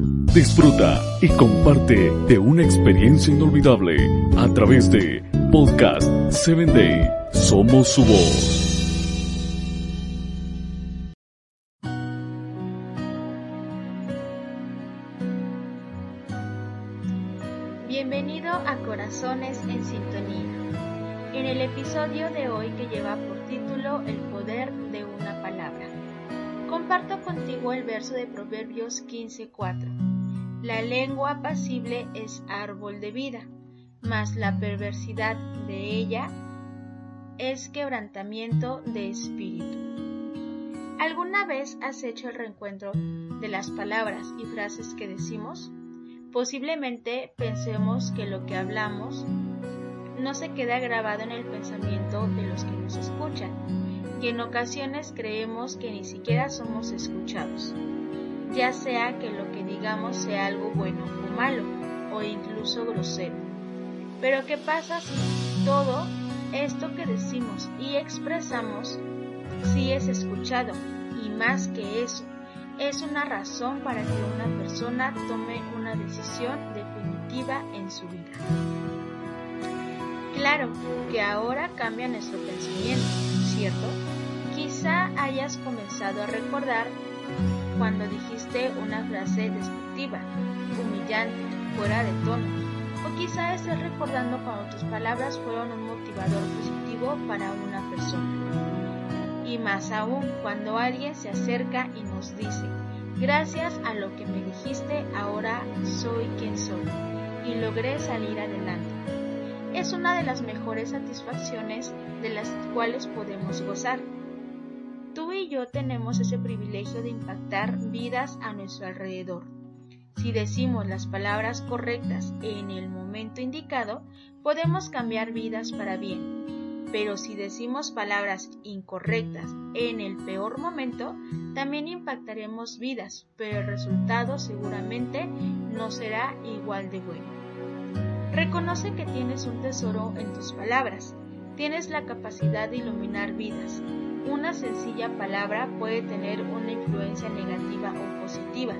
Disfruta y comparte de una experiencia inolvidable a través de Podcast 7 Day. Somos su voz. Bienvenido a Corazones en Sintonía. En el episodio de hoy que lleva por título El poder de palabra. Comparto contigo el verso de Proverbios 15:4. La lengua apacible es árbol de vida, mas la perversidad de ella es quebrantamiento de espíritu. ¿Alguna vez has hecho el reencuentro de las palabras y frases que decimos? Posiblemente pensemos que lo que hablamos no se queda grabado en el pensamiento de los que nos escuchan y en ocasiones creemos que ni siquiera somos escuchados, ya sea que lo que digamos sea algo bueno o malo o incluso grosero. Pero ¿qué pasa si todo esto que decimos y expresamos sí es escuchado y más que eso, es una razón para que una persona tome una decisión definitiva en su vida? Claro que ahora cambia nuestro pensamiento, ¿cierto? Hayas comenzado a recordar cuando dijiste una frase despectiva, humillante, fuera de tono, o quizá estés recordando cuando tus palabras fueron un motivador positivo para una persona. Y más aún cuando alguien se acerca y nos dice, gracias a lo que me dijiste, ahora soy quien soy y logré salir adelante es una de las mejores satisfacciones de las cuales podemos gozar. Tú y yo tenemos ese privilegio de impactar vidas a nuestro alrededor. Si decimos las palabras correctas en el momento indicado, podemos cambiar vidas para bien. Pero si decimos palabras incorrectas en el peor momento, también impactaremos vidas, pero el resultado seguramente no será igual de bueno. Reconoce que tienes un tesoro en tus palabras. Tienes la capacidad de iluminar vidas. Una sencilla palabra puede tener una influencia negativa o positiva.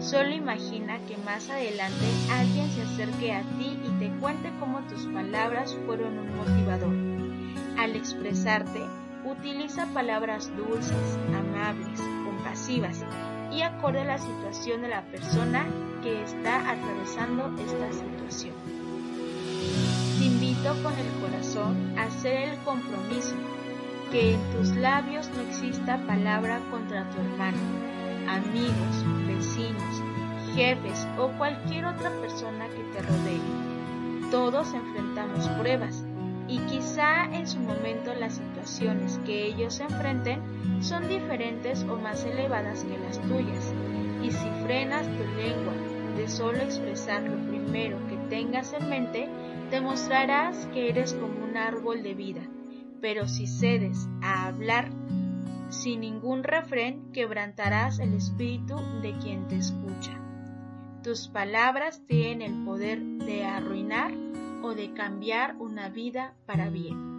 Solo imagina que más adelante alguien se acerque a ti y te cuente cómo tus palabras fueron un motivador. Al expresarte, utiliza palabras dulces, amables, compasivas y acorde a la situación de la persona que está atravesando esta situación. Te invito con el corazón a hacer el compromiso, que en tus labios no exista palabra contra tu hermano, amigos, vecinos, jefes o cualquier otra persona que te rodee. Todos enfrentamos pruebas y quizá en su momento las situaciones que ellos enfrenten son diferentes o más elevadas que las tuyas. Y si frenas tu lengua de solo expresar lo primero que tengas en mente, demostrarás que eres como un árbol de vida, pero si cedes a hablar sin ningún refrén, quebrantarás el espíritu de quien te escucha. Tus palabras tienen el poder de arruinar o de cambiar una vida para bien.